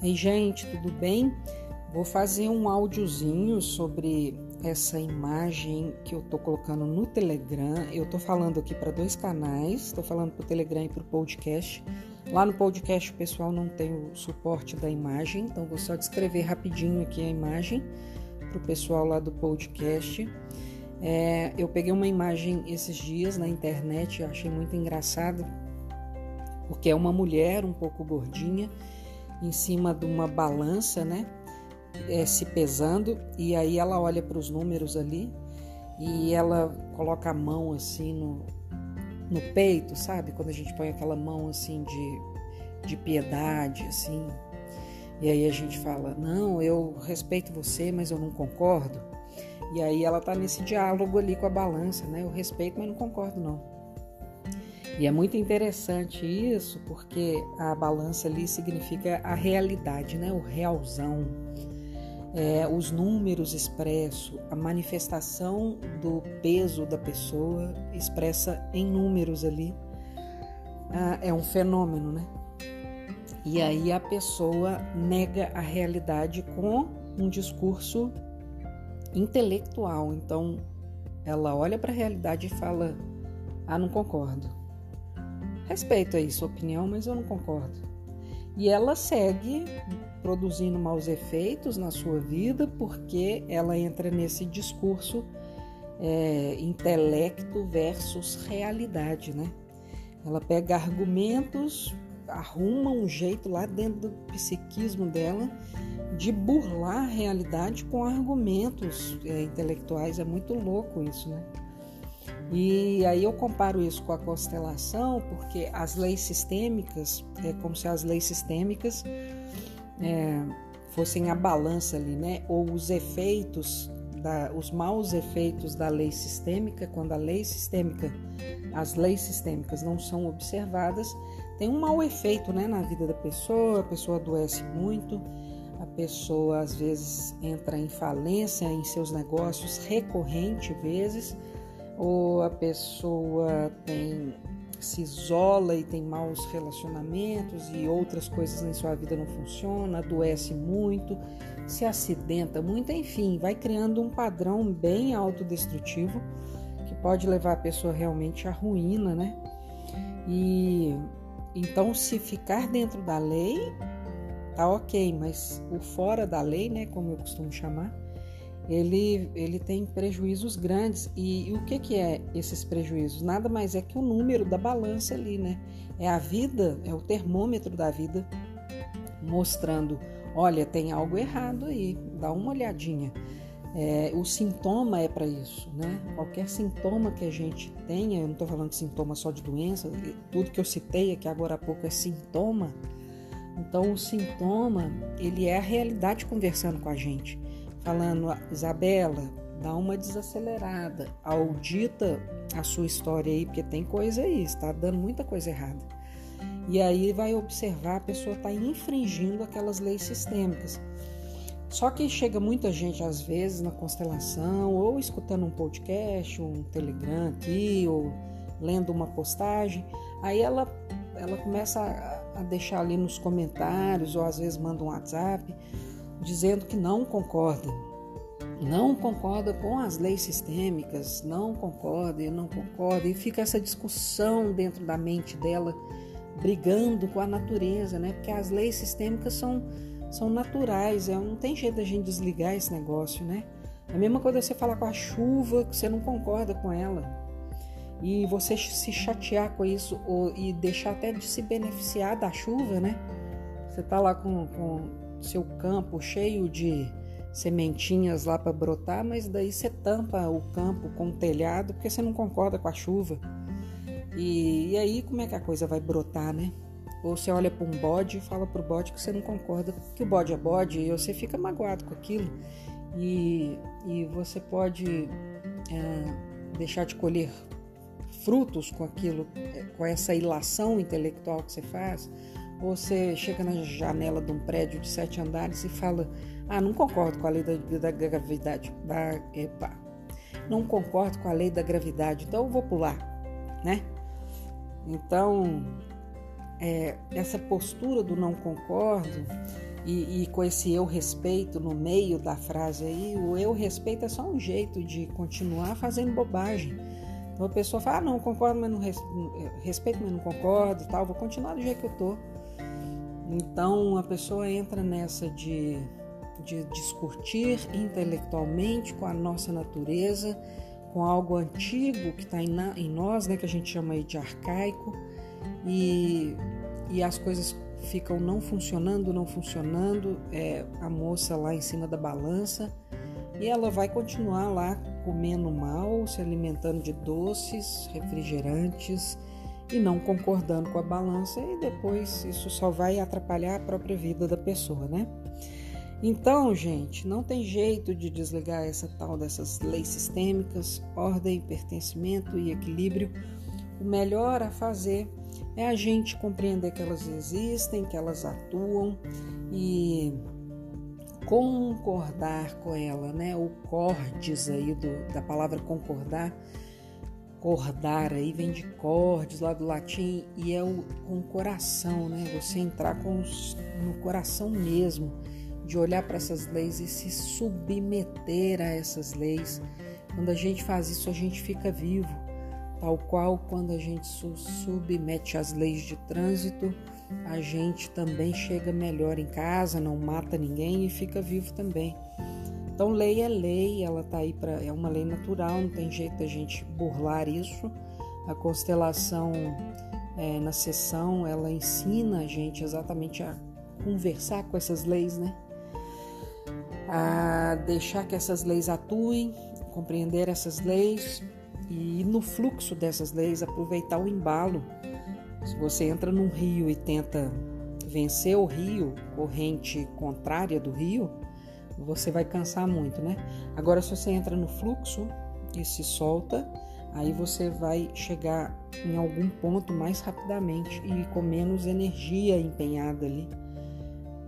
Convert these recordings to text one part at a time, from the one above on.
Ei, gente, tudo bem? Vou fazer um áudiozinho sobre essa imagem que eu tô colocando no Telegram. Eu tô falando aqui para dois canais, tô falando pro Telegram e pro podcast. Lá no podcast o pessoal não tem o suporte da imagem, então vou só descrever rapidinho aqui a imagem pro pessoal lá do podcast. É, eu peguei uma imagem esses dias na internet, achei muito engraçado, porque é uma mulher um pouco gordinha em cima de uma balança, né? É, se pesando, e aí ela olha para os números ali e ela coloca a mão assim no, no peito, sabe? Quando a gente põe aquela mão assim de, de piedade, assim. E aí a gente fala: Não, eu respeito você, mas eu não concordo. E aí ela tá nesse diálogo ali com a balança, né? Eu respeito, mas não concordo, não. E é muito interessante isso, porque a balança ali significa a realidade, né? o realzão. É, os números expressos, a manifestação do peso da pessoa expressa em números ali. Ah, é um fenômeno, né? E aí a pessoa nega a realidade com um discurso intelectual. Então ela olha para a realidade e fala: Ah, não concordo. Respeito aí sua opinião, mas eu não concordo. E ela segue produzindo maus efeitos na sua vida porque ela entra nesse discurso é, intelecto versus realidade, né? Ela pega argumentos, arruma um jeito lá dentro do psiquismo dela de burlar a realidade com argumentos é, intelectuais. É muito louco isso, né? E aí eu comparo isso com a constelação, porque as leis sistêmicas, é como se as leis sistêmicas é, fossem a balança ali, né? Ou os efeitos, da, os maus efeitos da lei sistêmica, quando a lei sistêmica, as leis sistêmicas não são observadas, tem um mau efeito né, na vida da pessoa, a pessoa adoece muito, a pessoa às vezes entra em falência em seus negócios recorrente vezes ou a pessoa tem se isola e tem maus relacionamentos e outras coisas em sua vida não funcionam, adoece muito, se acidenta muito, enfim, vai criando um padrão bem autodestrutivo que pode levar a pessoa realmente à ruína, né? E então se ficar dentro da lei, tá ok, mas o fora da lei, né, como eu costumo chamar, ele, ele tem prejuízos grandes. E, e, o que, que é esses prejuízos? Nada mais é que o número da balança ali, né? É a vida, é o termômetro da vida mostrando: olha, tem algo errado aí, dá uma olhadinha. É, o sintoma é para isso, né? Qualquer sintoma que a gente tenha, eu não estou falando de sintoma só de doença, tudo que eu citei aqui agora há pouco é sintoma. Então, o sintoma, ele é a realidade conversando com a gente falando, Isabela, dá uma desacelerada, audita a sua história aí, porque tem coisa aí, está dando muita coisa errada. E aí vai observar a pessoa está infringindo aquelas leis sistêmicas. Só que chega muita gente, às vezes, na constelação, ou escutando um podcast, um telegram aqui, ou lendo uma postagem, aí ela, ela começa a, a deixar ali nos comentários, ou às vezes manda um WhatsApp, dizendo que não concorda. Não concorda com as leis sistêmicas, não concorda, eu não concordo, e fica essa discussão dentro da mente dela, brigando com a natureza, né? Porque as leis sistêmicas são, são naturais, é, não tem jeito da gente desligar esse negócio, né? É a mesma coisa você falar com a chuva, que você não concorda com ela, e você se chatear com isso, ou, e deixar até de se beneficiar da chuva, né? Você tá lá com, com seu campo cheio de sementinhas lá para brotar, mas daí você tampa o campo com o telhado porque você não concorda com a chuva. E, e aí como é que a coisa vai brotar, né? Ou você olha para um bode e fala para o bode que você não concorda que o bode é bode e você fica magoado com aquilo. E, e você pode é, deixar de colher frutos com aquilo, com essa ilação intelectual que você faz, você chega na janela de um prédio de sete andares e fala: Ah, não concordo com a lei da, da gravidade. Da, epa, não concordo com a lei da gravidade, então eu vou pular, né? Então, é, essa postura do não concordo e, e, com esse eu respeito no meio da frase aí, o eu respeito é só um jeito de continuar fazendo bobagem. Então a pessoa fala, ah, não, concordo, mas não res, respeito, mas não concordo e tal, vou continuar do jeito que eu tô. Então a pessoa entra nessa de, de discutir intelectualmente com a nossa natureza, com algo antigo que está em, em, nós, né, que a gente chama de arcaico, e, e as coisas ficam não funcionando, não funcionando, é, a moça lá em cima da balança, e ela vai continuar lá comendo mal, se alimentando de doces, refrigerantes e não concordando com a balança, e depois isso só vai atrapalhar a própria vida da pessoa, né? Então, gente, não tem jeito de desligar essa tal dessas leis sistêmicas, ordem, pertencimento e equilíbrio. O melhor a fazer é a gente compreender que elas existem, que elas atuam e concordar com ela, né? O cordes aí do, da palavra concordar, cordar aí vem de cordes lá do latim e é o, com o coração, né? Você entrar com os, no coração mesmo de olhar para essas leis e se submeter a essas leis. Quando a gente faz isso, a gente fica vivo, tal qual quando a gente se submete às leis de trânsito, a gente também chega melhor em casa, não mata ninguém e fica vivo também. Então, lei é lei, ela tá aí para é uma lei natural, não tem jeito da gente burlar isso. A constelação é, na sessão, ela ensina a gente exatamente a conversar com essas leis, né? a deixar que essas leis atuem, compreender essas leis e no fluxo dessas leis aproveitar o embalo. Se você entra num rio e tenta vencer o rio, corrente contrária do rio, você vai cansar muito, né? Agora, se você entra no fluxo e se solta, aí você vai chegar em algum ponto mais rapidamente e com menos energia empenhada ali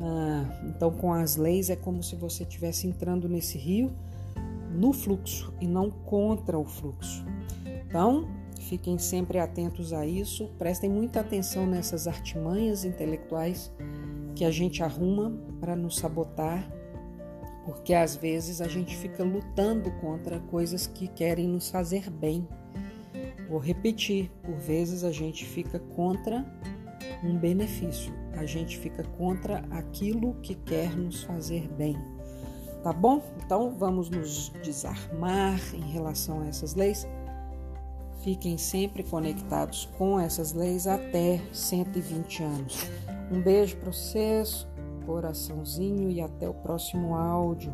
ah, então, com as leis, é como se você estivesse entrando nesse rio no fluxo e não contra o fluxo. Então, fiquem sempre atentos a isso, prestem muita atenção nessas artimanhas intelectuais que a gente arruma para nos sabotar, porque às vezes a gente fica lutando contra coisas que querem nos fazer bem. Vou repetir, por vezes a gente fica contra um benefício a gente fica contra aquilo que quer nos fazer bem. Tá bom? Então vamos nos desarmar em relação a essas leis. Fiquem sempre conectados com essas leis até 120 anos. Um beijo para vocês, coraçãozinho e até o próximo áudio.